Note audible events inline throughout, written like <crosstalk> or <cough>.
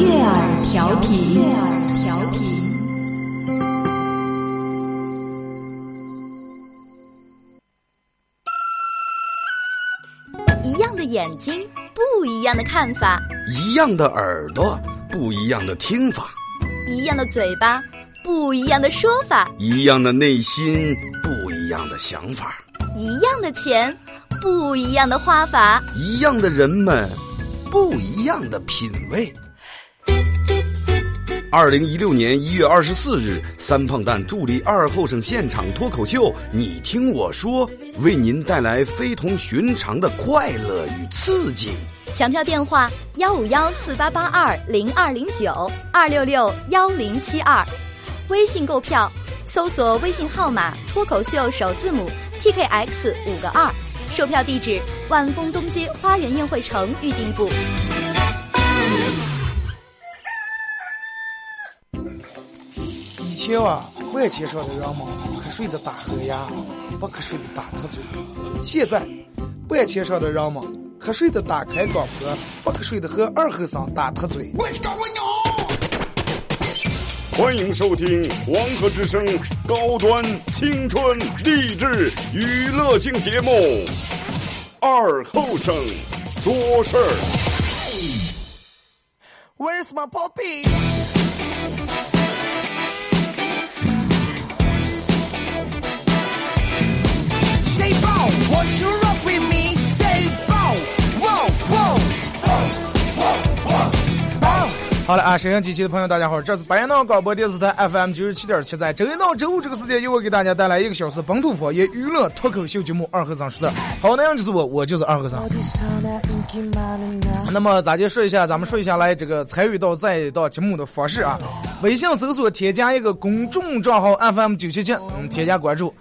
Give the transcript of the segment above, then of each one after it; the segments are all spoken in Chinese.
悦耳调频，悦耳调频。一样的眼睛，不一样的看法；一样的耳朵，不一样的听法；一样的嘴巴，不一样的说法；一样的内心，不一样的想法；一样的钱，不一样的花法；一样的人们，不一样的品味。二零一六年一月二十四日，三胖蛋助力二后生现场脱口秀，你听我说，为您带来非同寻常的快乐与刺激。抢票电话：幺五幺四八八二零二零九二六六幺零七二。微信购票，搜索微信号码“脱口秀”首字母 T K X 五个二。售票地址：万丰东街花园宴会城预订部。前啊，万千上的人们瞌睡的打呵牙，不瞌睡的打瞌嘴。现在，万千上的人们瞌睡的打开广播，不瞌睡的和二后生打特嘴。欢迎收听黄河之声高端青春励志娱乐性节目《二后生说事儿》。Where's my puppy？好了啊，沈阳机器的朋友，大家好，这是白洋广播电视台 FM 九十七点七，在周一到周五这个时间，由我给大家带来一个小时本土方言娱乐脱口秀节目《二和尚说事》。好，那样就是我，我就是二和尚。那么，咱就说一下，咱们说一下来这个参与到这一档节目的方式啊。微信搜索添加一个公众账号 FM 九七七，嗯，添加关注。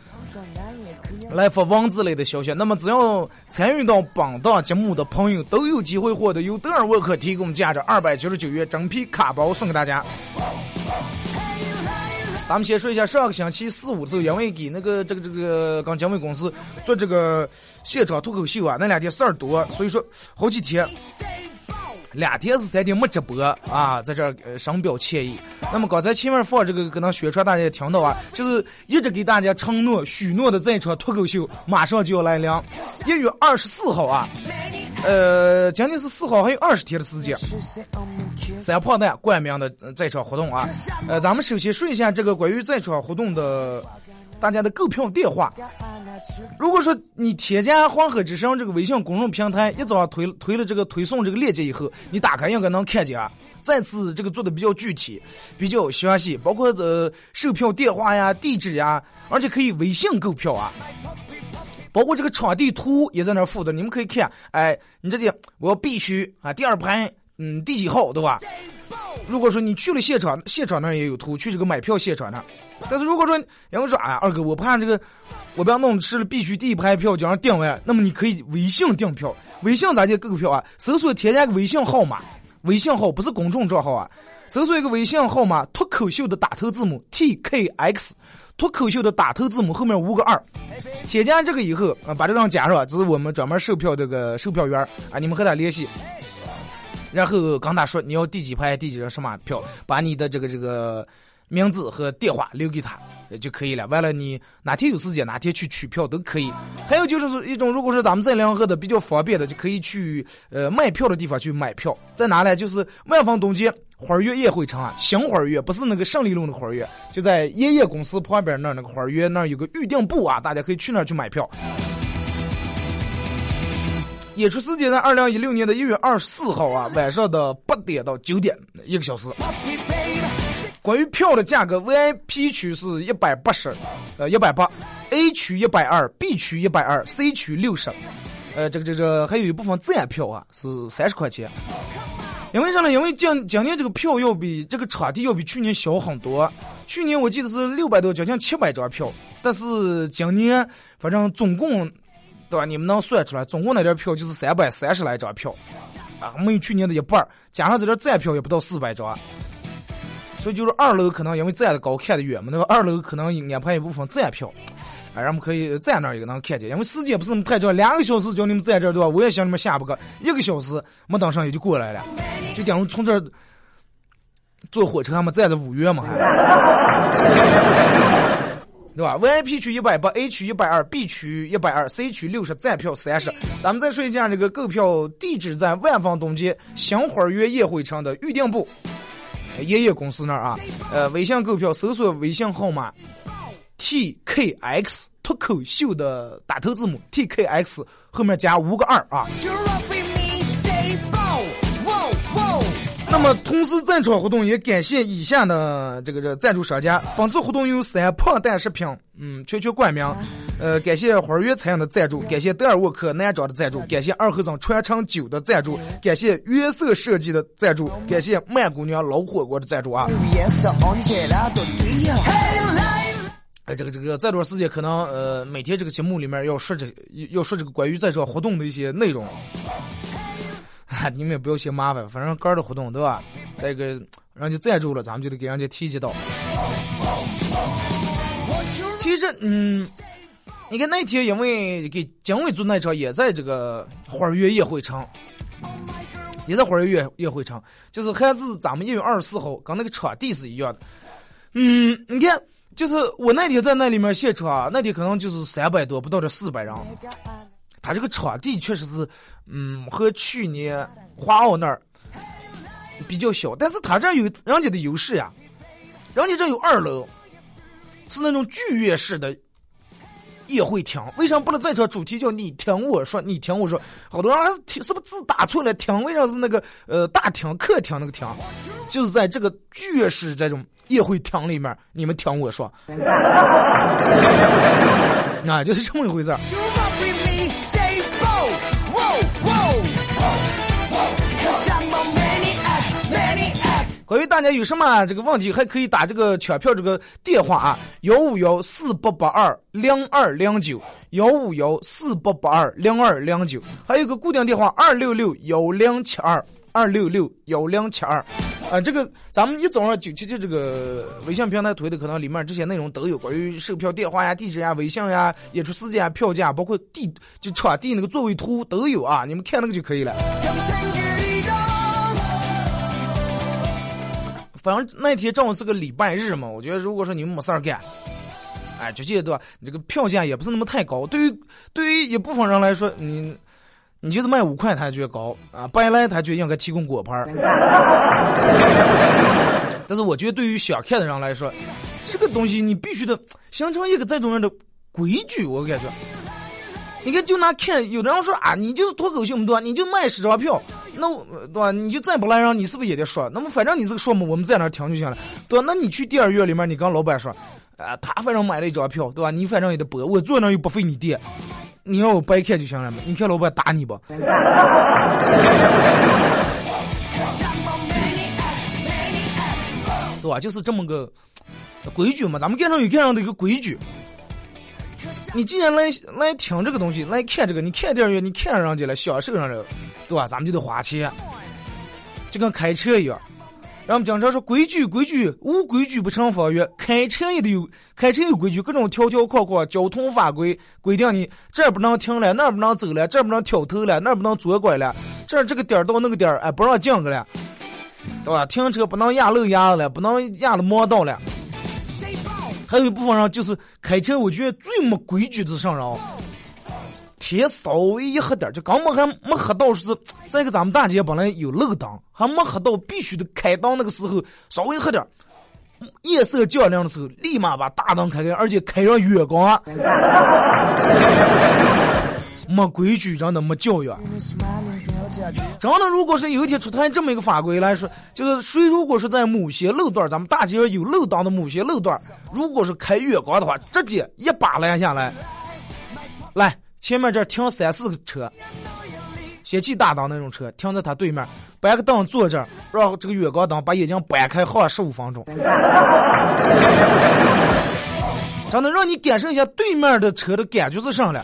来发文字类的消息，那么只要参与到本档节目的朋友，都有机会获得由德尔沃克提供价值二百九十九元整批卡包送给大家。咱们先说一下上个星期四五周，因为给那个这个这个跟经纬公司做这个现场脱口秀啊，那两天事儿多，所以说好几天。两天是三天没直播啊，在这儿呃深表歉意。那么刚才前面放这个可能宣传大家也听到啊，就是一直给大家承诺许诺的这场脱口秀马上就要来临，一月二十四号啊，呃，今天是四号，还有二十天的时间。三胖蛋冠名的呃这场活动啊，呃，咱们首先说一下这个关于这场活动的大家的购票电话。如果说你添加黄河之声这个微信公众平台，一早上推推了这个推送这个链接以后，你打开应该能看见啊。再次这个做的比较具体，比较详细，包括呃售票电话呀、地址呀，而且可以微信购票啊。包括这个场地图也在那儿附的，你们可以看。哎，你这里我必须啊，第二排嗯第几号对吧？如果说你去了现场，现场那也有图，去这个买票现场那。但是如果说然后说啊，二哥，我怕这个我不要弄吃了，必须第一排票就让订完。那么你可以微信订票，微信咋就购票啊？搜索添加个微信号码，微信号不是公众账号啊，搜索一个微信号码，脱口秀的打头字母 T K X，脱口秀的打头字母后面五个二，添加这个以后啊，把这张加上，这是我们专门售票这个售票员啊，你们和他联系。然后跟他说你要第几排第几张什么票，把你的这个这个名字和电话留给他就可以了。完了你哪天有时间哪天去取票都可以。还有就是一种，如果说咱们在两河的比较方便的，就可以去呃卖票的地方去买票。在哪呢？就是万丰东街花园宴会城啊，新花园不是那个胜利路那个花园，就在爷爷公司旁边那儿那个花园那儿有个预订部啊，大家可以去那儿去买票。演出时间在二零一六年的一月二十四号啊，晚上的八点到九点一个小时。关于票的价格，VIP 区是一百八十，呃一百八，A 区一百二，B 区一百二，C 区六十，呃这个这个还有一部分自然票啊是三十块钱。因为啥呢？因为今今年这个票要比这个场地要比去年小很多。去年我记得是六百多，将近七百张票，但是今年反正总共，对吧？你们能算出来，总共那点票就是三百三十来张票，啊，没有去年的一半，加上这点站票也不到四百张。所以就是二楼可能因为站的高看的远嘛，那个二楼可能安排一部分站票，啊，咱们可以站那儿也能看见，因为时间不是那么太长，两个小时叫你们在这儿对吧？我也想你们下不个一个小时没等上也就过来了，就等于从这儿坐火车还没站在五月嘛还，<laughs> 对吧？VIP 区一百八，A 区一百二，B 区一百二，C 区六十，站票三十。咱们再说一下这个购票地址在万方东街香花园宴会城的预订部。爷爷公司那儿啊，呃，微信购票搜索微信号码 T K X 脱口秀的打头字母 T K X 后面加五个二啊。那么，同时在场活动也感谢以下的这个这赞助商家。本次活动有三胖蛋食品，嗯，全球冠名。呃，感谢花园餐饮的赞助，感谢德尔沃克男装的赞助，感谢二和尚传承酒的赞助，感谢约瑟设计的赞助，感谢曼姑娘老火锅的赞助啊。哎，这个这个这段时间可能呃，每天这个节目里面要说这要说这个关于在场活动的一些内容。<laughs> 你们也不要嫌麻烦，反正哥儿的活动对吧？这个人家赞助了，咱们就得给人家提及到。其实嗯，你看那天因为给姜伟做那场也在这个花儿月夜会场。也在花儿月夜会场，就是还是咱们一月二十四号，跟那个场地是一样的。嗯，你看，就是我那天在那里面现场啊，那天可能就是三百多，不到这四百人。他这个场地确实是，嗯，和去年华奥那儿比较小，但是他这有人家的优势呀，人家这有二楼，是那种剧院式的宴会厅。为啥不能在这主题叫你听我说，你听我说？好多人还是听是不是字打错了？厅为啥是那个呃大厅、客厅那个厅？就是在这个剧院式这种宴会厅里面，你们听我说，<laughs> 啊，就是这么一回事儿。关于大家有什么这个问题，还可以打这个抢票这个电话啊，幺五幺四八八二零二零九，幺五幺四八八二零二零九，还有个固定电话二六六幺零七二二六六幺零七二。啊，这个咱们一早上九七七这个微信平台推的，可能里面这些内容都有，关于售票电话呀、地址呀、微信呀、演出时间啊、票价，包括地就场地那个座位图都有啊，你们看那个就可以了。反正那天正好是个礼拜日嘛，我觉得如果说你们没事儿干，哎，就记得对吧？你这个票价也不是那么太高，对于对于一部分人来说，你你就是卖五块，他觉得高啊，白来他觉得应该提供果盘儿。<laughs> 但是我觉得对于想看的人来说，这个东西你必须得形成一个这种样的规矩，我感觉。你看，就拿看，有的人说啊，你就是脱口秀嘛，对吧？你就卖十张票，那我对吧？你就再不来人，你是不是也得说？那么反正你这个说嘛，我们在那儿听就行了，对吧？那你去电影院里面，你跟老板说，啊、他反正买了一张票，对吧？你反正也得播，我坐那又不费你电，你要我白看就行了嘛。你看老板打你不？<laughs> 对吧？就是这么个规矩嘛，咱们干上有干上的一个规矩。你既然来来听这个东西，来看这个，你看电影院，你看人家了，享受上了，对吧？咱们就得花钱，就跟开车一样。然后我们经常说规矩规矩，无规矩不成方圆。开车也得有，开车有规矩，各种条条框框，交通法规规定你这不能停了，那不能走了，这不能挑头了，那不能左拐了，这这个点到那个点儿，哎，不让进去了，对吧？停车不能压路压了，不能压了盲道了。还有一部分人就是开车，我觉得最没规矩的是啥人？天稍微一黑点，就刚本还没黑到是，再一个咱们大街本来有路灯，还没黑到必须得开灯那个时候，稍微黑点，夜色较亮的时候，立马把大灯开开，而且开上远光。<laughs> 没规矩，真的没教育。真的，如果是有一天出台这么一个法规来说，就是谁如果是在某些路段，咱们大街上有路灯的某些路段，如果是开远光的话，直接一把拦下来，来前面这停三四个车，氙气大灯那种车停在他对面，搬个凳坐这儿，让这个远光灯把眼睛掰开，好十五分钟。<laughs> 真的让你感受一下对面的车的感觉是啥了。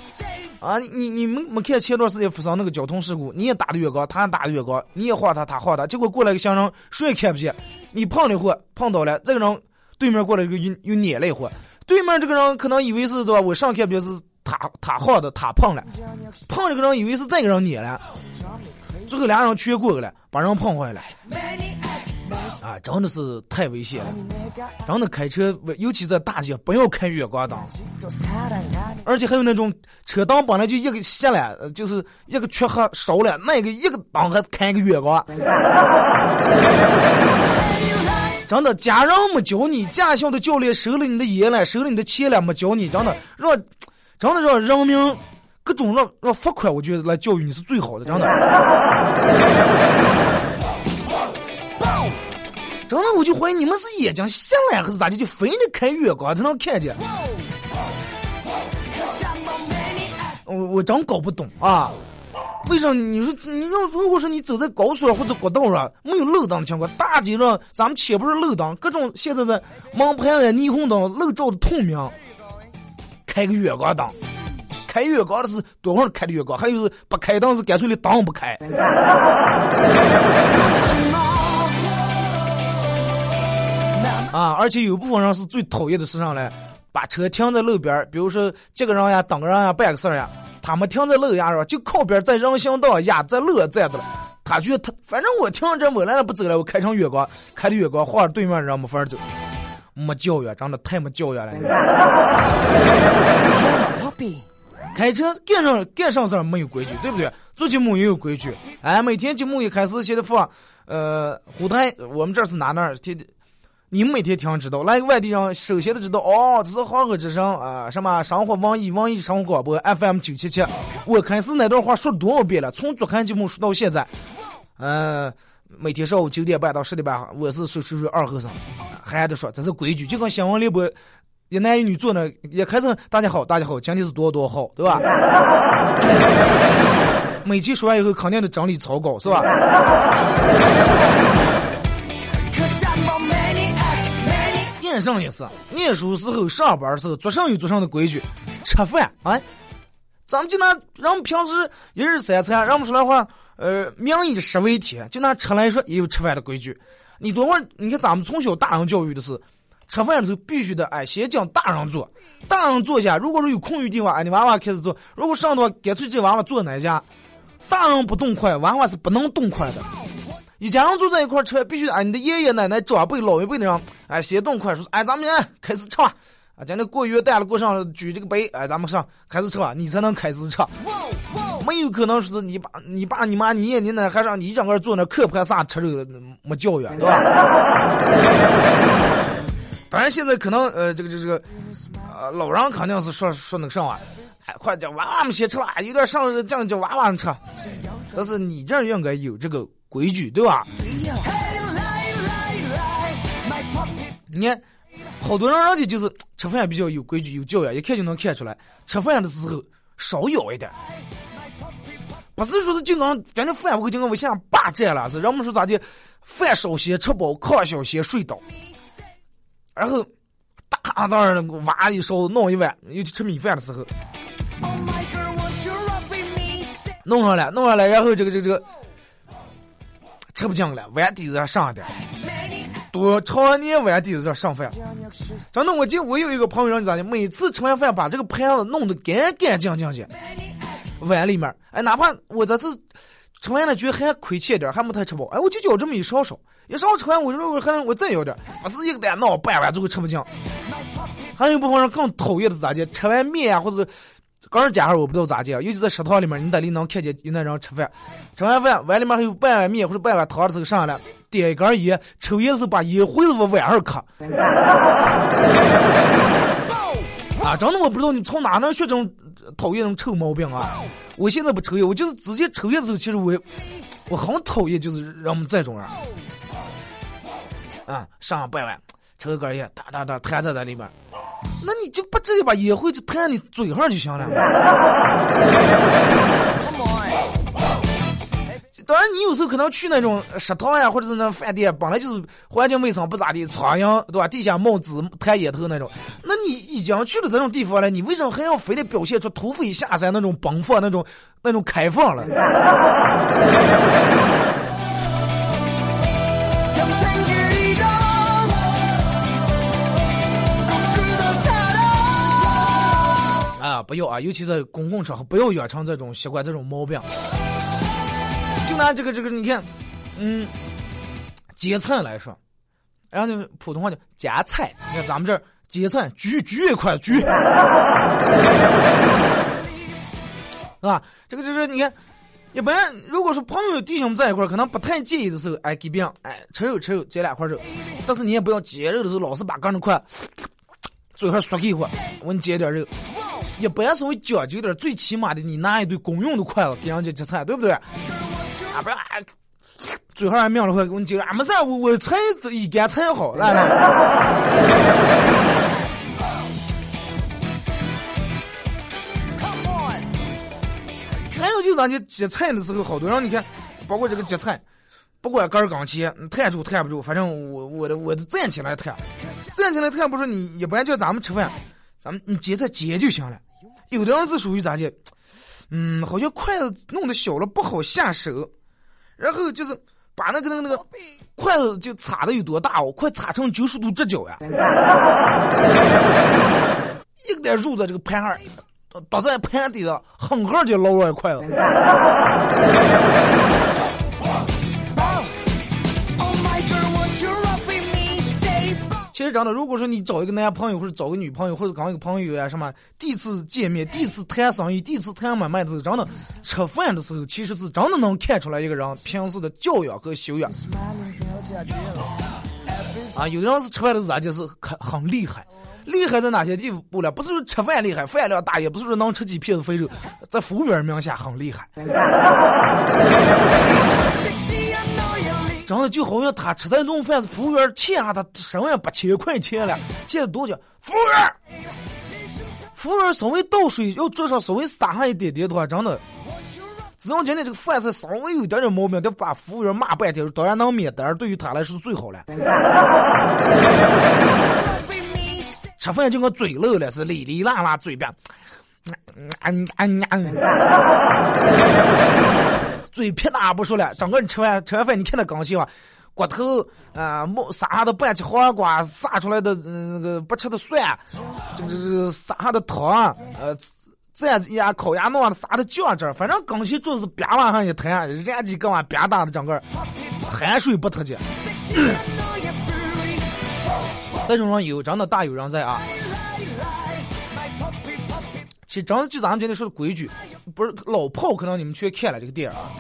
啊，你你没没看前段时间发生那个交通事故？你也打的远光，他也打的远光，你也晃他，他晃他，结果过来个行人，谁也看不见。你碰了一会，碰到了这个人，对面过来个又又撵了一会，对面这个人可能以为是对吧？我上看不见是他他晃的，他碰了，碰这个人以为是这个人撵了，最后俩人全过去了，把人碰坏了。啊，真的是太危险了！真的开车，尤其在大街，不要开远光灯。而且还有那种车灯本来就一个熄了，就是一个缺黑少了，那个一个灯还开个远光。<laughs> 真的，家人没教你，驾校的教练收了你的烟了，收了你的钱了，没教你，真的让，真的让人民各种让让罚款，我觉得来教育你是最好的，真的。真的，我就怀疑你们是眼睛瞎了还是咋的，就非得开远光才能看见。我我真搞不懂啊！为啥你说你要如果说你走在高速上或者国道上没有路灯的情况，大街上咱们且不是路灯，各种现在的盲牌的霓虹灯路照的透明，开个远光灯，开远光的是多会儿开的远光，还有是不开灯是干脆的灯不开。<laughs> 啊！而且有部分人是最讨厌的是啥嘞？把车停在路边儿，比如说这个人呀、等个人呀、办个事儿呀，他们停在路牙上，就靠边在人行道呀，在路站着了。他觉得他反正我停这我来了不走了，我开成远光，开的远光，晃着对面人没法走，没教育，真的太没教育了。开车干上干上事儿没有规矩，对不对？做节目也有规矩。哎，每天节目一开始先得放，呃，虎台，我们这是哪哪儿？天天。你们每天听知道，来个外地人首先都知道哦，这是黄河之声啊，什么生活网易网易生活广播 FM 九七七。我开始那段话说多少遍了？从昨天节目说到现在，嗯，每天上午九点半到十点半，我是说说说二和尚，还得说这是规矩，就跟新闻联播一男一女坐那也开始大家好，大家好，今天是多多好，对吧？<laughs> 每期说完以后，肯定得整理草稿，是吧？念上也是，念书时候、上班时候，做上有做上的规矩。吃饭啊，咱们就拿人们平时一日三餐，人们说的话，呃，名以食为天，就拿吃来说，也有吃饭的规矩。你多会儿，你看咱们从小大人教育的是，吃饭的时候必须得哎，先讲大人坐，大人坐下。如果说有空余地方，哎，你娃娃开始坐。如果上的话，干脆这娃娃坐哪家？大人不动筷，娃娃是不能动筷的。一家人坐在一块儿吃，必须哎，你的爷爷奶奶、长辈、老一辈的人，哎，先动筷，说，哎，咱们先开始吃吧。啊，将那过月旦了，过上举这个杯，哎，咱们上开始吃吧，你才能开始吃。没有可能是你爸、你爸、你妈、你爷、你奶还让你整个坐那嗑盘啥吃这个没教育，对吧？<laughs> 当然，现在可能呃，这个这个这个，呃，老人肯定是说说那个啥啊，哎，快叫娃娃们先吃吧，有点上这样叫娃娃们吃。但是你这儿应该有这个。规矩对吧？你看，好多人人家就是吃饭比较有规矩、有教养，一看就能看出来。吃饭的时候少咬一点，不是说是就刚反正饭不够就刚我想霸占了，是人们说咋的？饭少些吃饱，炕小些睡倒，然后大当然挖一勺弄一碗，尤其吃米饭的时候，弄上来，弄上来，然后这个这个这个。吃不进了，碗底子上上点，多常年碗底子上上饭。真的，我记得我有一个朋友，让你咋的？每次吃完饭把这个盘子弄得干干净净的，碗里面，哎，哪怕我这次吃完了觉得还亏欠点，还没太吃饱，哎，我就舀这么一勺勺，一勺吃完，我说我还能我再舀点，不是一个蛋闹半碗，最后吃不进。还有一部分人更讨厌的是咋的？吃完面啊，或者。刚儿家伙我不知道咋的，尤其在食堂里面，你在里能看见有那人吃饭，吃完饭碗里面还有半碗面或者半碗汤的时候上来点一根烟，抽烟的时候把烟灰子往碗上磕。<laughs> 啊，真的我不知道你从哪能学这种讨厌那种臭毛病啊！我现在不抽烟，我就是直接抽烟的时候，其实我我很讨厌就是让我们这种人。啊，上百万抽根烟，哒哒哒弹在在里面。那你就不直接把烟灰就弹你嘴上就行了。当然，你有时候可能去那种食堂呀，或者是那饭店，本来就是环境卫生不咋地，苍蝇对吧？地下冒紫，排烟头那种。那你已经去了这种地方了，你为什么还要非得表现出土匪下山那种奔放、那种那种开放了？<laughs> 啊，不要啊！尤其在公共场合，不要养成这种习惯、这种毛病。就拿这个这个，你看，嗯，夹菜来说，然后那普通话叫夹菜，你看咱们这儿夹菜，举举一块举，是吧？这个就是你看，一般如果说朋友弟兄在一块儿，可能不太介意的时候，哎，给别人哎吃肉吃肉，夹两块肉，但是你也不要夹肉的时候老是把刚那块嘴上嗦一会儿，我给你夹点肉。一般稍微讲究点，最起码的你拿一对公用的筷子给人家夹菜，对不对？啊，不要啊，嘴上还抿了会，我跟你讲，啊，没事，我我菜一干菜好，来来。还有就是咱家夹菜的时候，好多人你看，包括这个夹菜，不管杆儿刚切，弹住弹不住，反正我我的我的站起来弹，站起来弹不说你一般叫咱们吃饭，咱们你夹菜夹就行了。有的人是属于咋的，嗯，好像筷子弄得小了不好下手，然后就是把那个那个那个筷子就插的有多大哦，快插成九十度直角呀，<laughs> 一个点肉在这个盘上。倒在盘底上，狠狠就捞了一筷子。其实真的，如果说你找一个男朋友或者找个女朋友或者刚一个朋友呀，什么第一次见面、第一次谈生意、第一次谈买卖的时候，真的吃饭的时候，其实是真的能看出来一个人平时的教养和修养。啊，有的人是吃饭的时候就是很很厉害，厉害在哪些地步呢？不是说吃饭厉害，饭量大，也不是说能吃几片子肥肉，在服务员名下很厉害。<laughs> 真的就好像他吃这顿饭，服务员欠下他十万八千块钱了，欠了多久？服务员，服务员稍微倒水，要桌上稍微撒上一点点的话，真的，只要今天这个饭菜稍微有点点毛病，得把服务员骂半天，当然能免单，对于他来说是最好了。吃饭就跟嘴漏了，是哩哩啦啦嘴边，嗯嗯嗯，嘴撇哪不说了，整个人吃完吃完饭，你看他刚洗啊，骨头啊，冒撒下的半截黄瓜，撒出来的嗯那个不吃的蒜，这个这个撒下的糖，呃。蘸呀，烤鸭弄的撒的酱汁，反正刚洗桌子边往上一弹，人家几个往边打的整个汗水不脱节。sexy I know you're booty 这种人有真的大有人在啊。其实真的就咱们今天说的规矩，不是老炮，可能你们去看了这个电影啊。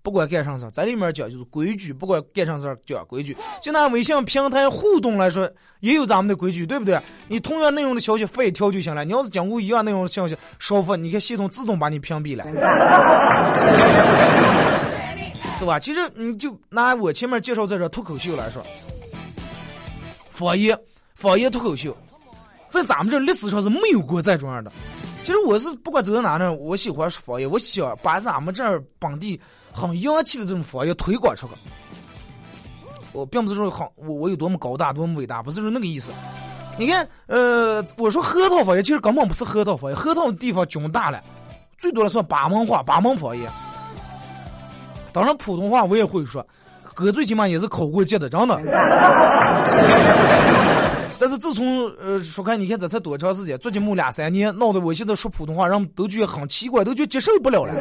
不管干啥事儿，在里面讲就是规矩，不管干啥事讲规矩。就拿微信平台互动来说，也有咱们的规矩，对不对？你同样内容的消息发一条就行了。你要是讲过一样内容的消息少发，你看系统自动把你屏蔽了，<laughs> 对吧？其实你就拿我前面介绍这个脱口秀来说，方言方言脱口秀，在咱们这历史上是没有过这种样的。其实我是不管走到哪呢，我喜欢说方言，我想把咱们这儿本地很洋气的这种方言推广出去。我并不是说很我我有多么高大多么伟大，不是说那个意思。你看，呃，我说核桃方言，其实根本不是核桃方言，核桃地方军大了，最多的算八门话、八门方言。当然，普通话我也会说，哥最起码也是考过级的，真的。但是自从呃说看，你看这才多长时间，做节目两三年，闹得我现在说普通话，人们都觉得很奇怪，都觉得接受不了了。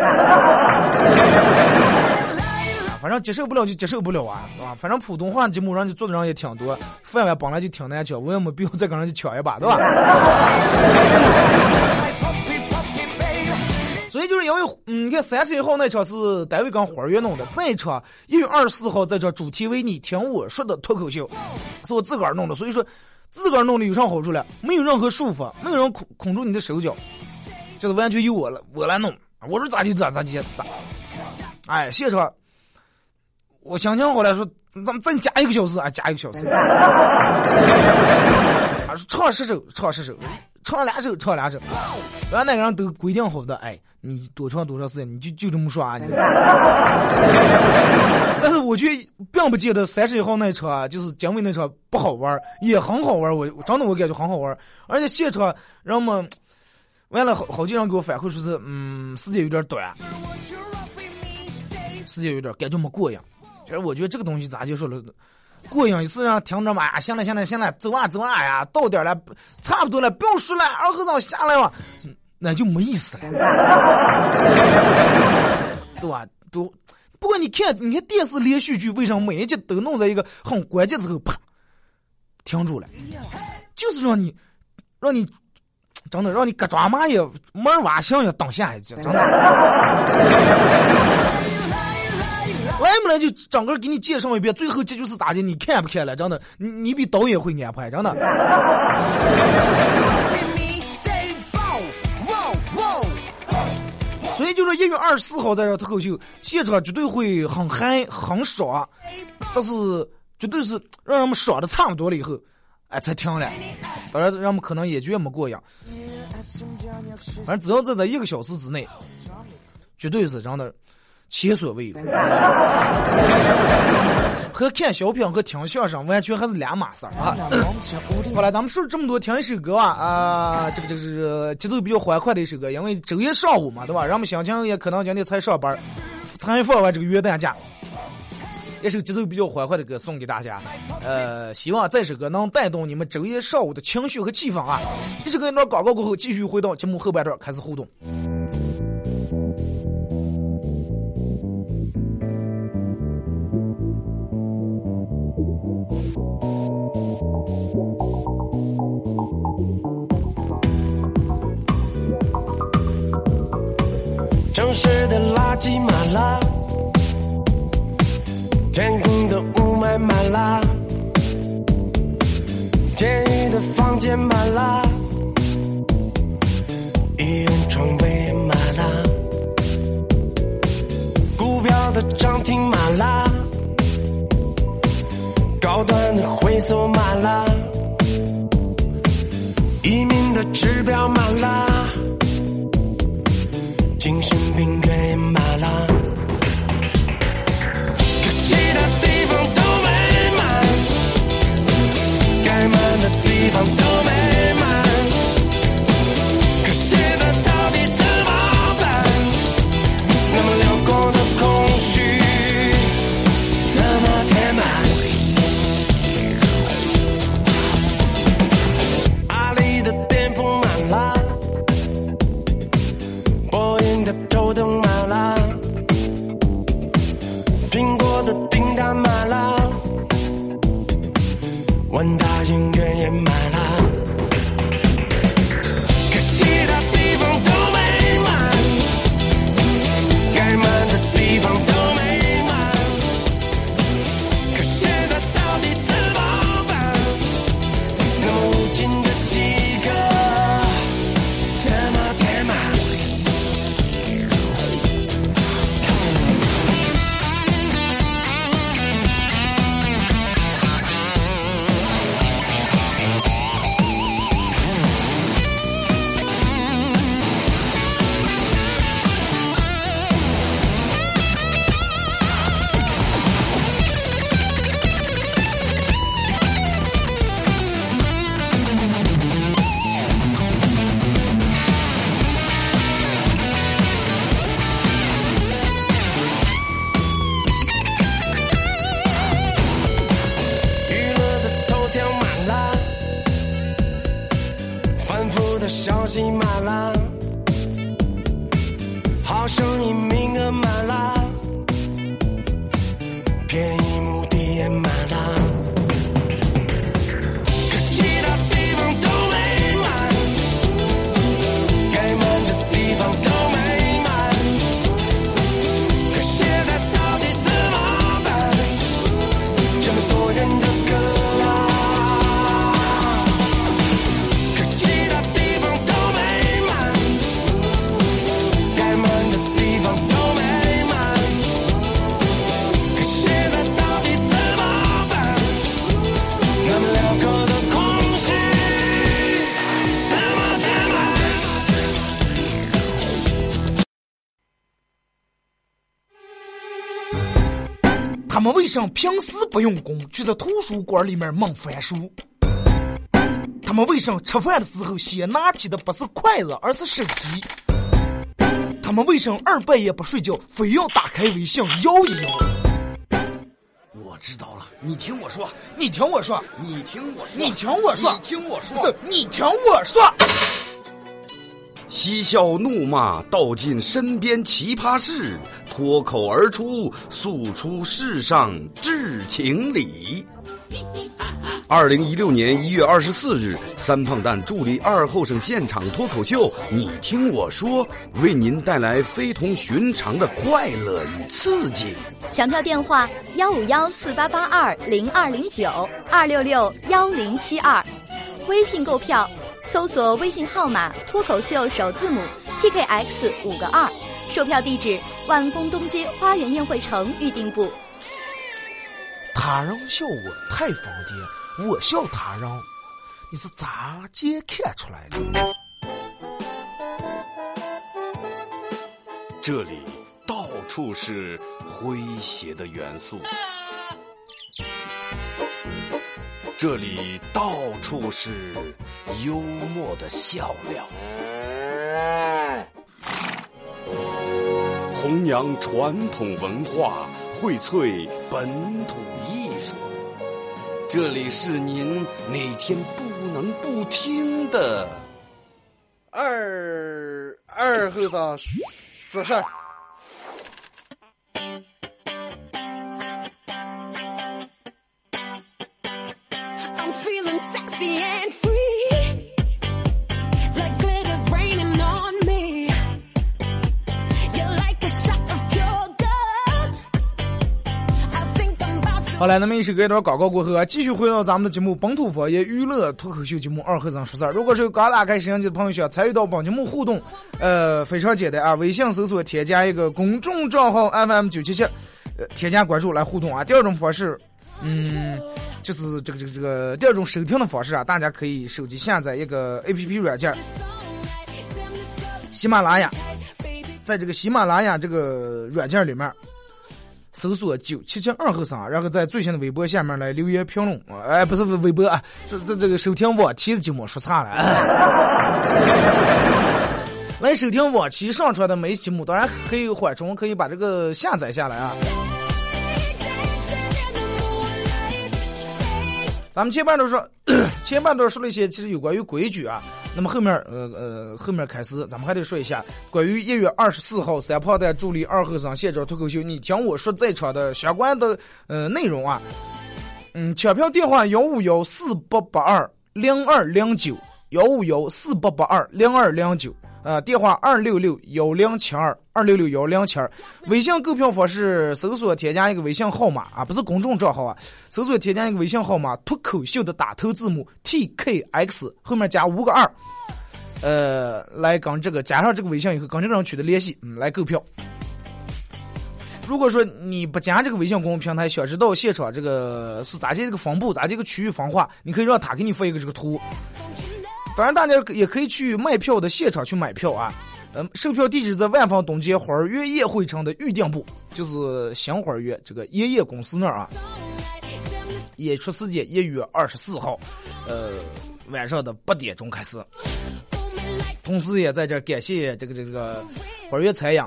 反正接受不了就接受不了啊，是吧？反正普通话节目人家做的人也挺多，饭碗本来就挺难抢，我也没必要再跟人家抢一把，对吧？所以就是因为，嗯，你看三十一号那场是单位跟花儿园弄的，这一场一月二十四号这场主题为你听我说的脱口秀，是我自个儿弄的，所以说自个儿弄的有啥好处了？没有任何束缚，没有人捆捆住你的手脚，这个完全由我了，我来弄，我说咋就咋咋就咋。哎，现场我想想好了，说咱们再加一个小时，啊，加一个小时。<laughs> 啊，说唱十首，唱十首，唱两首，唱两首。然后那个人都规定好的，哎，你多唱多长时间，你就就这么耍你。<laughs> 但是我觉得并不觉得三十一号那场就是姜伟那场不好玩，也很好玩。我真的我感觉很好玩，而且现场人们完了好好几人给我反馈说是，嗯，时间有点短，时间有点感觉没过瘾。其实我觉得这个东西咋就说了？过瘾是让听着嘛，呀，行了行了行了，走啊走啊呀，到点了，差不多了，不用说了，二和尚下来了，<laughs> 那就没意思了，对吧？都不过你看，你看电视连续剧为什么每一集都弄在一个很关键之后啪停住了？就是让你让你真的让你咯抓蚂蚁门儿挖象要当下一集，真的。来不来就整个给你介绍一遍，最后这就是咋的？你看不看了？真的，你你比导演会安排，真的。所以就说一月二十四号在这脱口秀现场绝对会很嗨很爽，但是绝对是让人们爽的差不多了以后，哎才停了。当然，人们可能也觉没过瘾。反正只要在这一个小时之内，绝对是真的。前所未有，<laughs> 和看小品和听相声完全还是两码事儿啊！好了，咱们说了这么多，听一首歌啊啊，这个这个是节奏比较欢快的一首歌，因为周一上午嘛，对吧？人们心情也可能今天才上班，才放完这个元旦假，一首节奏比较欢快的歌送给大家。呃，希望这首歌能带动你们周一上午的情绪和气氛啊！一首歌一段广告过后，继续回到节目后半段开始互动。城市的垃圾满了，天空的雾霾满了，监狱的房间满了，医院床位满了，股票的涨停满了，高端的会所满了，移民的指标满了。精神他们为什么平时不用功，却在图书馆里面猛翻书？他们为什么吃饭的时候先拿起的不是筷子，而是手机？他们为什么二半夜不睡觉，非要打开微信摇一摇？我知道了，你听我说，你听我说，你听我说，你听我说你听我说，你听我说。嬉笑怒骂，道尽身边奇葩事，脱口而出，诉出世上至情理。<laughs> 二零一六年一月二十四日，三胖蛋助力二后生现场脱口秀，你听我说，为您带来非同寻常的快乐与刺激。抢票电话：幺五幺四八八二零二零九二六六幺零七二，微信购票搜索微信号码“脱口秀”首字母 TKX 五个二，售票地址万丰东街花园宴会城预订部。他人笑我太疯癫，我笑他人，你是咋接看出来的？这里到处是诙谐的元素，这里到处是幽默的笑料，弘扬传统文化，荟萃本土艺术。这里是您每天不能不听的。二二后生说事儿。好了，那么一首歌一段广告过后啊，继续回到咱们的节目《本土方言娱乐脱口秀节目二和尚说事儿》。如果是刚打开摄像机的朋友想参与到本节目互动，呃，非常简单啊，微信搜索添加一个公众账号 FM 九七七，呃，添加关注来互动啊。第二种方式，嗯，就是这个这个这个第二种收听的方式啊，大家可以手机下载一个 APP 软件，喜马拉雅，在这个喜马拉雅这个软件里面。搜索九七七二后生，然后在最新的微博下面来留言评论。哎，不是微博啊，这这这个收听往期的节目说差了。<laughs> 来收听往期上传的每一期节目，当然可以缓冲，可以把这个下载下来啊。咱们前半段说，<clears throat> 前半段说了一些其实有关于规矩啊。那么后面呃呃后面开始，咱们还得说一下关于一月二十四号三炮弹助力二后生现场脱口秀，你听我说在场的相关的呃内容啊。嗯，抢票电话幺五幺四八八二零二零九幺五幺四八八二零二零九。呃，电话二六六幺零七二二六六幺零七二，微信购票方式搜索添加一个微信号码啊，不是公众账号啊，搜索添加一个微信号码，脱口秀的打头字母 T K X 后面加五个二，呃，来跟这个加上这个微信以后，跟这个人取得联系，嗯，来购票。如果说你不加这个微信公众平台，想知道现场这个是咋这个分布，咋这个区域分化，你可以让他给你发一个这个图。反正，大家也可以去卖票的现场去买票啊。嗯，售票地址在万丰东街花儿园宴会城的预订部，就是新花园这个爷爷公司那儿啊。演出时间一月二十四号，呃，晚上的八点钟开始。同时也在这感谢这个这个花园餐饮，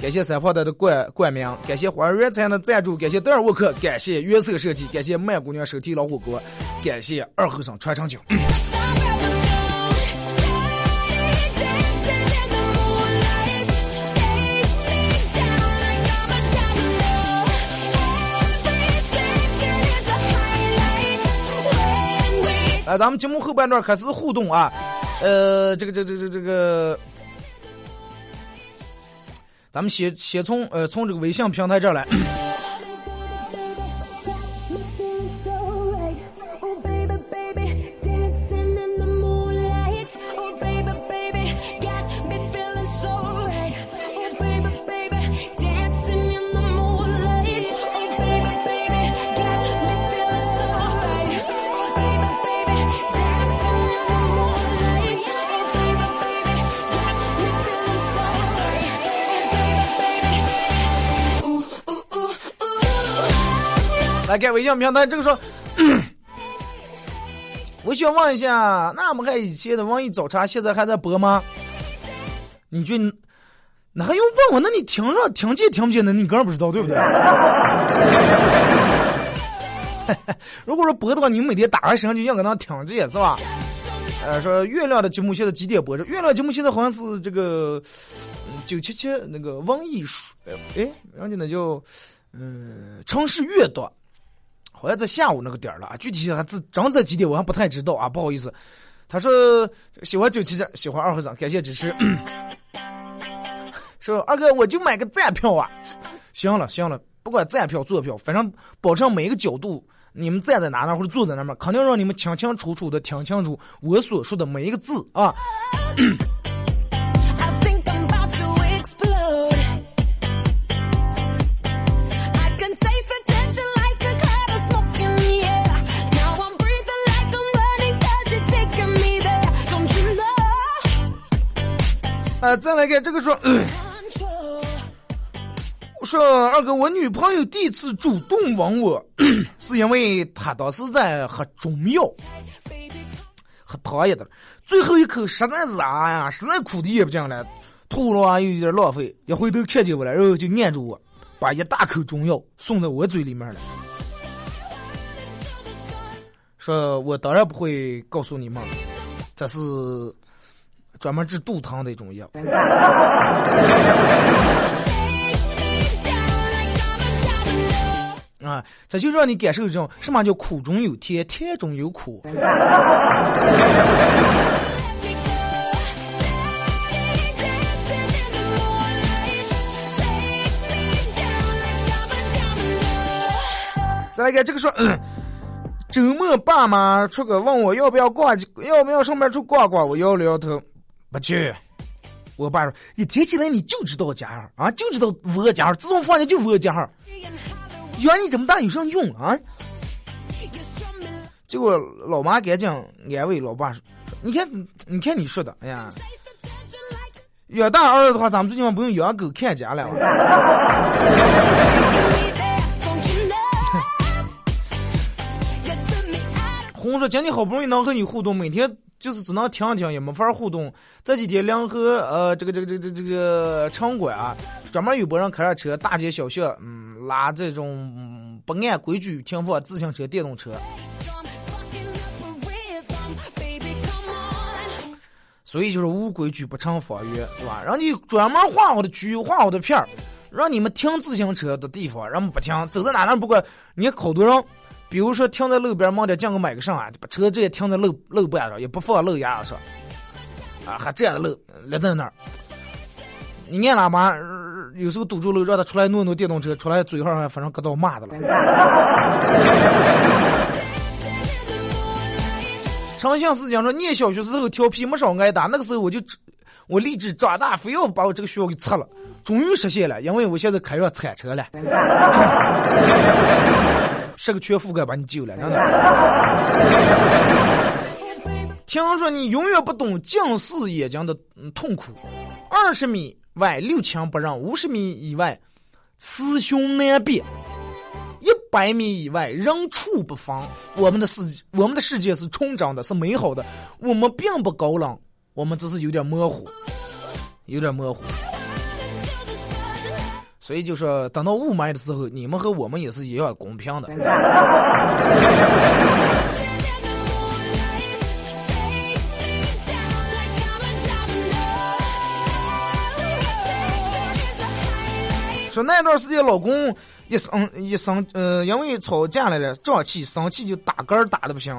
感谢三炮台的冠冠名，感谢花园餐饮的赞助，感谢德尔沃克，感谢原色设计，感谢曼姑娘手提老火锅，感谢二后生传承酒。啊，咱们节目后半段开始互动啊，呃，这个这个这个这个，咱们先先从呃从这个微信平台这儿来。来看微信平台，这个说，<clears throat> 我想问一下，那么看以前的文艺早茶，现在还在播吗？你觉得那还用问我？那你听着听见听不见的，你个人不知道对不对？<laughs> 如果说播的话，你每天打开声就让搁那听见是吧？呃，说月亮的节目现在几点播着？月亮节目现在好像是这个九七七那个网易书，哎，人家那叫嗯城市阅读，好像在下午那个点儿了啊。具体还这正在几点我还不太知道啊，不好意思。他说喜欢九七七，喜欢二和尚，感谢支持。<coughs> 说二哥我就买个站票啊，行了行了，不管站票坐票，反正保证每一个角度。你们站在哪那或者坐在那嘛，肯定让你们清清楚楚的听清楚我所说的每一个字啊。<coughs> 再来看这个说，呃说二哥，我女朋友第一次主动吻我，<clears throat> 是因为她当时在喝中药，喝汤也的，最后一口实在是啊呀，实在苦的咽不进来，吐了啊又有点浪费，一回头看见我了，然后就按住我，把一大口中药送在我嘴里面了。说我当然不会告诉你们，这是专门治肚疼的一种药。啊，这就让你感受这种什么叫苦中有甜，甜中有苦。再来看这个说，<clears throat> 周末爸妈出个问我要不要逛，要不要上班去逛逛，我摇了摇头，不去。我爸说，一提起来你就知道家号啊，就知道窝家号，自从放假就窝家号。养你这么大有啥用啊？结果老妈赶紧安慰老爸说：“你看，你看你说的，哎呀，养大儿子的话，咱们最起码不用养狗看家了。<laughs> 红说今天好不容易能和你互动，每天就是只能听听，也没法互动。这几天联合呃这个这个这个这个这个城管啊，专门有拨人开着车，大街小巷，嗯，拉这种、嗯不按规矩停放自行车、电动车。所以就是无规矩不成方圆，是吧？让你专门画好的区域、画好的片儿，让你们停自行车的地方，让们不停，走在哪哪不管。你看好多人，比如说停在路边，忙点进个买个啥啊，把车直接停在路路边上，也不放路牙子上，啊，还这样的路立在那儿。你按喇叭，呃有时候堵住路，让他出来弄弄电动车，出来嘴上还反正搁到骂的了。长相思讲说，念小学时候调皮没少挨打，那个时候我就我立志长大非要把我这个学校给拆了，终于实现了，因为我现在开上铲车了，是个全覆盖把你救了，真的。<laughs> 听说你永远不懂近视眼睛的嗯痛苦，二十米外六亲不认，五十米以外雌雄难辨。一百米以外，人畜不分。我们的世，我们的世界是纯真的，是美好的。我们并不高冷，我们只是有点模糊，有点模糊。所以就说，等到雾霾的时候，你们和我们也是一样公平的。<laughs> 说那段时间，老公一生一生呃，因为吵架来了，胀气生气就打嗝儿打的不行，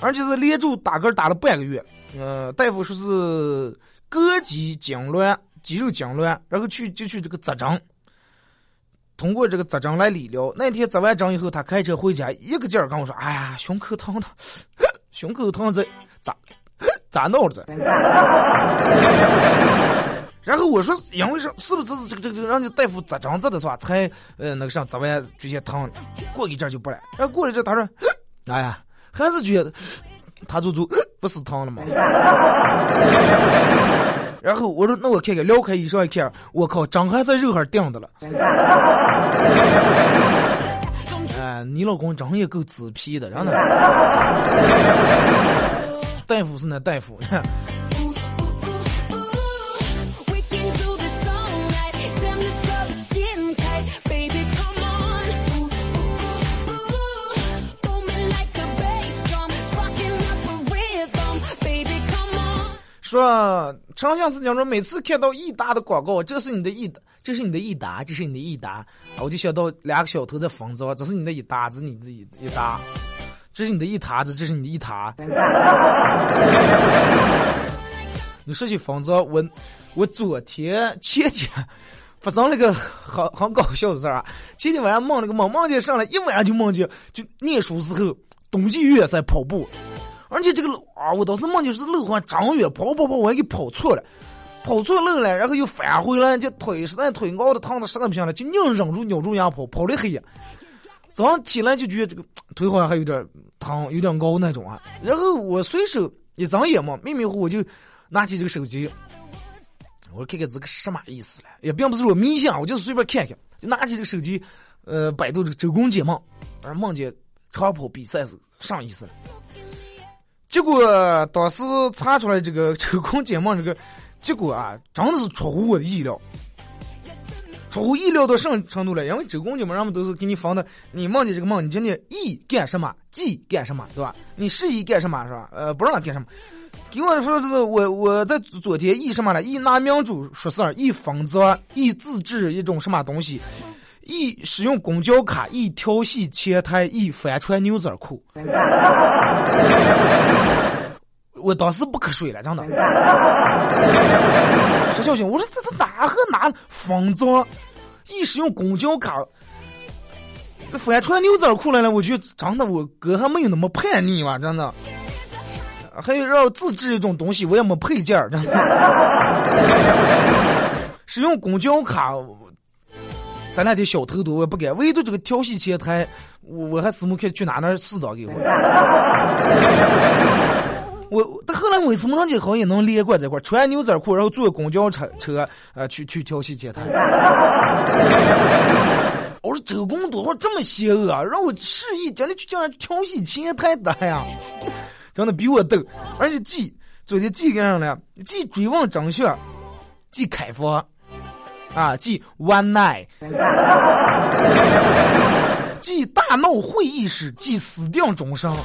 而且是连住打嗝儿打了半个月。呃，大夫说是膈肌痉挛，肌肉痉挛，然后去就去这个扎针，通过这个扎针来理疗。那天扎完针以后，他开车回家，一个劲儿跟我说：“哎呀，胸口疼的，<laughs> 胸口疼这咋咋闹的？”然后我说，因为是是不是这个这个这个让你大夫扎针扎的是吧？才呃那个啥扎完这些疼，过一阵就不来。然后过了一阵，他说，<laughs> 哎呀，还是觉得，他就就不是疼了吗？然后我说，那我看看，撩开衣裳一看，我靠，针还在肉上钉的了。哎，你老公真也够紫皮的，然后呢。大夫是那大夫，说长相思讲说，每次看到益达的广告，这是你的益，这是你的益达，这是你的益达，啊我就想到两个小偷在仿造，这是你的益达，这是你的益益达，这是你的一沓子，这是你的一沓。你说起仿造，我我昨天前天发生了个很很搞笑的事儿啊！前天晚上梦了个梦，梦见上来一晚上就梦见就念书时候冬季越野赛跑步。而且这个路啊，我当时梦见是路环张远跑跑跑，我还给跑错了，跑错路了，然后又返回来，这腿实在腿熬的疼的实在不行了，就硬忍住咬住牙跑，跑的黑呀。早上起来就觉得这个腿好像还有点疼，有点高那种啊。然后我随手一睁眼嘛，迷迷糊糊就拿起这个手机，我说看看这个什么意思了，也并不是说迷信啊，我就是随便看看，就拿起这个手机，呃，百度这个周公解梦，而梦见长跑比赛是啥意思了。结果当时查出来这个周公解梦这个结果啊，真的是出乎我的意料，出乎意料到什么程度了？因为周公解梦人们都是给你放的，你梦见这个梦，你今天意干什么，忌干什么，对吧？你是意干什么是吧？呃，不让干什么？给我说的是我我在昨天意什么了？意拿民主说事儿，意仿造，意自制一种什么东西。一使用公交卡，一调戏前台，一翻穿牛仔裤。<laughs> 我当时不瞌睡了，真的。说小心，我说这这哪和哪仿造？一使用公交卡，翻穿牛仔裤来了，我觉得真的我哥还没有那么叛逆吧，真的。还有让自制一种东西，我也没配件儿，真的。<laughs> 使用公交卡。咱俩的小偷多，我不敢。唯独这个调戏前台，我我还死木看去哪那儿死的给我。<laughs> 我但后来我怎么上去好像也能连贯这块，穿牛仔裤，然后坐公交车车呃去去调戏前台。<laughs> 我说周公多会这么邪恶啊！让我示意真的去叫人调戏前台的呀，真的比我逗。而且记昨天记干上了，记追问真相，记开放。啊，即 one night，<laughs> 即大闹会议室，即死定终生，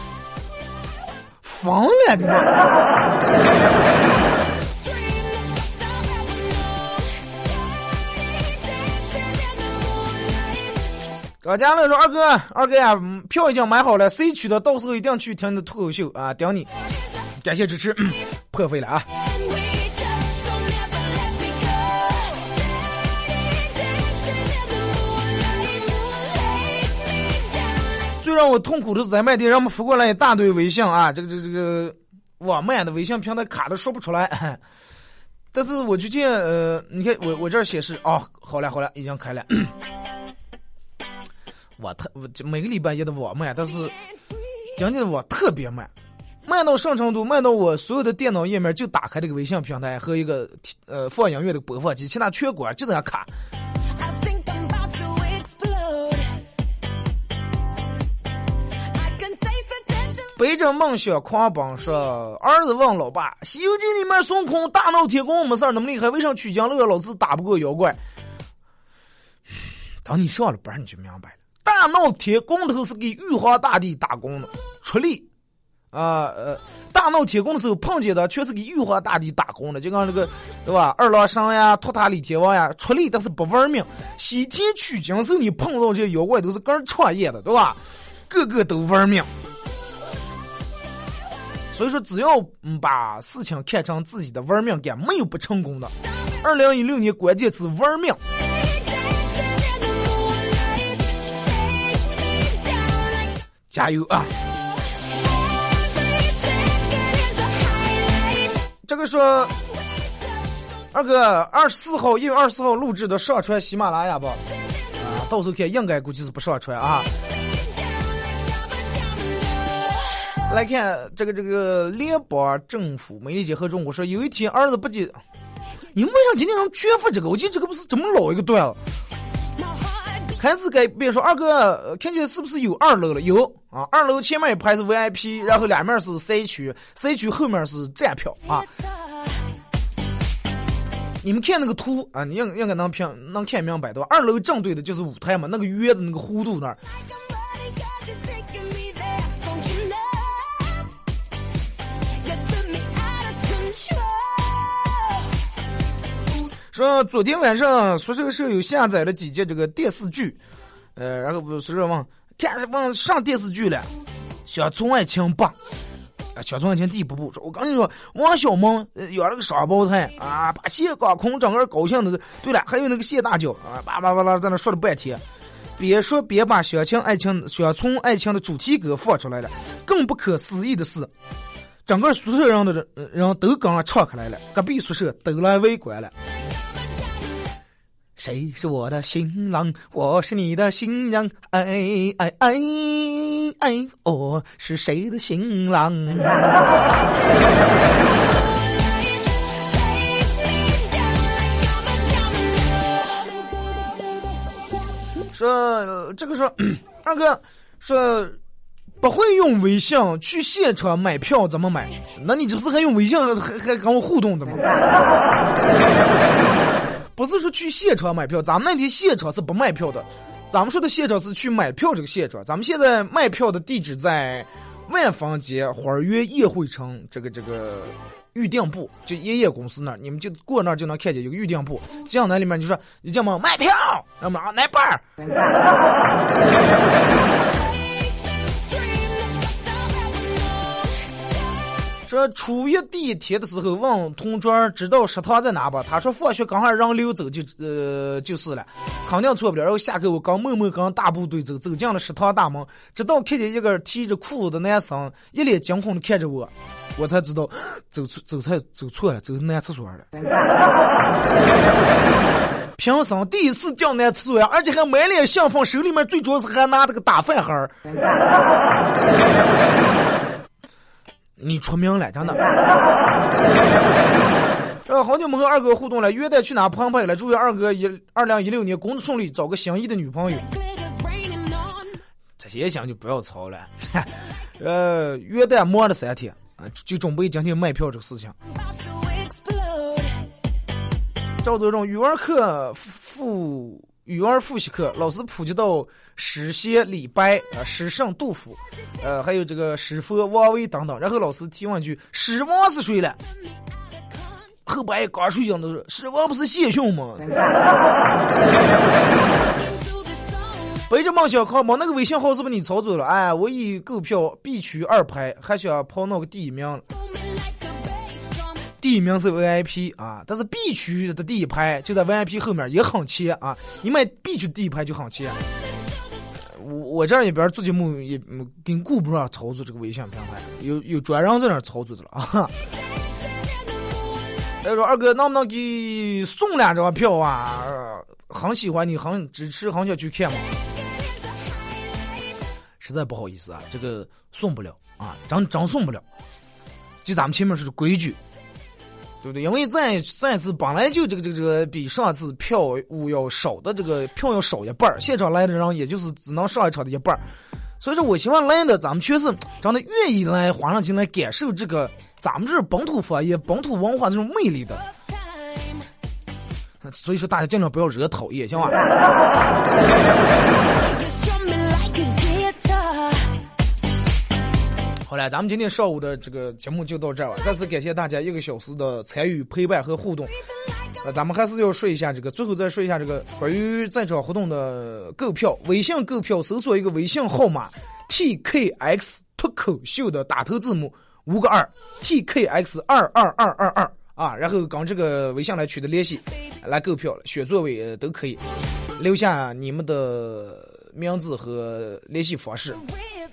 疯了这。大家乐说二哥，二哥呀，票已经买好了，谁去的到时候一定去听你的脱口秀啊，顶你，感谢支持，破费了啊。最让我痛苦的是在卖店，让我们发过来一大堆微信啊，这个这个这个网慢的微信平台卡的说不出来。<laughs> 但是我就见呃，你看我我这儿显示哦，好了好了，已经开了。<coughs> 我特我每个礼拜一的网慢，但是今天的网特别慢，慢到什么程度？慢到我所有的电脑页面就打开这个微信平台和一个呃放音乐的播放器，其他全关，就在那卡。背着梦想狂奔说：“儿子问老爸，《西游记》里面孙悟空大闹天宫没事儿那么厉害，为啥取经路老子打不过妖怪？”等你上了班你就明白了。大闹天宫头是给玉皇大帝打工的，出力啊呃，大闹天宫的时候碰见的全是给玉皇大帝打工的，就像那个对吧？二郎神呀、托塔李天王呀，出力但是不玩命。西天取经时候你碰到这些妖怪都是跟人创业的，对吧？个个都玩命。所以说，只要把事情看成自己的玩命干，没有不成功的。二零一六年关键词玩命。加油啊！这个说，二哥二十四号一月二十四号录制的上传喜马拉雅吧？啊，到时候看应该估计是不上传啊。来看这个这个联邦政府美利坚合众，国说有一天儿子不记，你们为啥今天让全发这个？我记得这个不是怎么老一个段子。开始给别说二哥，看见是不是有二楼了？有啊，二楼前面一排是 VIP，然后两面是 C 区，C 区后面是站票啊。你们看那个图啊，你应应该能平能看明白对吧？二楼正对的就是舞台嘛，那个圆的那个弧度那儿。说昨天晚上宿舍舍友下载了几集这个电视剧，呃，然后不宿舍问看问上电视剧了，乡村爱情八，啊，乡村爱情第一部。说我跟你说，王小蒙呃养了个双胞胎啊，把谢高空整个高兴的。对了，还有那个谢大脚啊，叭叭叭叭在那说了半天，边说边把乡村爱情乡村爱情的主题歌放出来了。更不可思议的是，整个宿舍人的人人都跟着唱起来了，隔壁宿舍都来围观了。谁是我的新郎？我是你的新娘。哎哎哎哎，我是谁的新郎？说这个说 <clears throat> 二哥说不会用微信去现场买票怎么买？那你这不是还用微信还还跟我互动的吗？不是说去现场买票，咱们那天现场是不卖票的，咱们说的现场是去买票这个现场。咱们现在卖票的地址在万方街花园宴会城这个这个预订部，就爷爷公司那儿，你们就过那儿就能看见有个预订部。进那里面就说你叫么卖票，那么啊哪班儿？说初一第一天的时候问同桌知道食堂在哪不？他说放学刚好让溜走就呃就是了，肯定错不了。然后下课我刚默默跟大部队走，走进了食堂大门，直到看见一个提着裤子的男生一脸惊恐的看着我，我才知道 <gasps> 走错走错走错了，走男厕所了。<laughs> 平生第一次进男厕所呀，而且还满脸兴奋，手里面最主要是还拿着个大饭盒。你出名了，真的。呃，好久没和二哥互动了，元旦去哪澎湃了？祝愿二哥一二零一六年工作顺利，找个心仪的女朋友。这些想就不要操了。<laughs> 呃，元旦摸了三天啊，就准备今天卖票这个事情。赵泽荣语文课复语文复习课，老师普及到诗仙李白啊、诗圣杜甫，呃，还有这个诗佛王维等等。然后老师提问句：“诗王是谁了？”后半夜刚睡醒的说：“诗王不是谢逊吗？”背着梦想考吗？那个微信号是不是你操作了？哎，我已购票 B 区二排，还想跑那个第一名。第一名是 VIP 啊，但是 B 区的第一排就在 VIP 后面，也很切啊。你买 B 区第一排就很切。我我这儿一边最近没也跟顾不上操作这个微信平台，有有专人在那操作的了啊。<laughs> 他说二哥能不能给送两张票啊？很喜欢你，很支持，很想去看嘛。实在不好意思啊，这个送不了啊，真真送不了。就咱们前面是规矩。对不对？因为再再次本来就这个这个这个比上次票务要少的这个票要少一半儿，现场来的人也就是只能上一场的一半儿，所以说我希望来的咱们确实真的愿意来花上钱来感受这个咱们这本土方言、本土文化这种魅力的。所以说大家尽量不要惹讨厌，行吧？好了，咱们今天上午的这个节目就到这儿了。再次感谢大家一个小时的参与、陪伴和互动。呃，咱们还是要说一下这个，最后再说一下这个关于在场活动的购票。微信购票，搜索一个微信号码 TKX 脱口秀的打头字母五个二 TKX 二二二二二啊，然后跟这个微信来取得联系，来购票，选座位都可以，留下你们的名字和联系方式，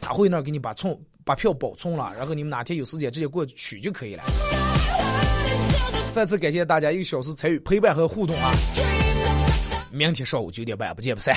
他会那给你把从。把票保存了，然后你们哪天有时间直接过去取就可以了。再次感谢大家一个小时参与、陪伴和互动啊！明天上午九点半不见不散。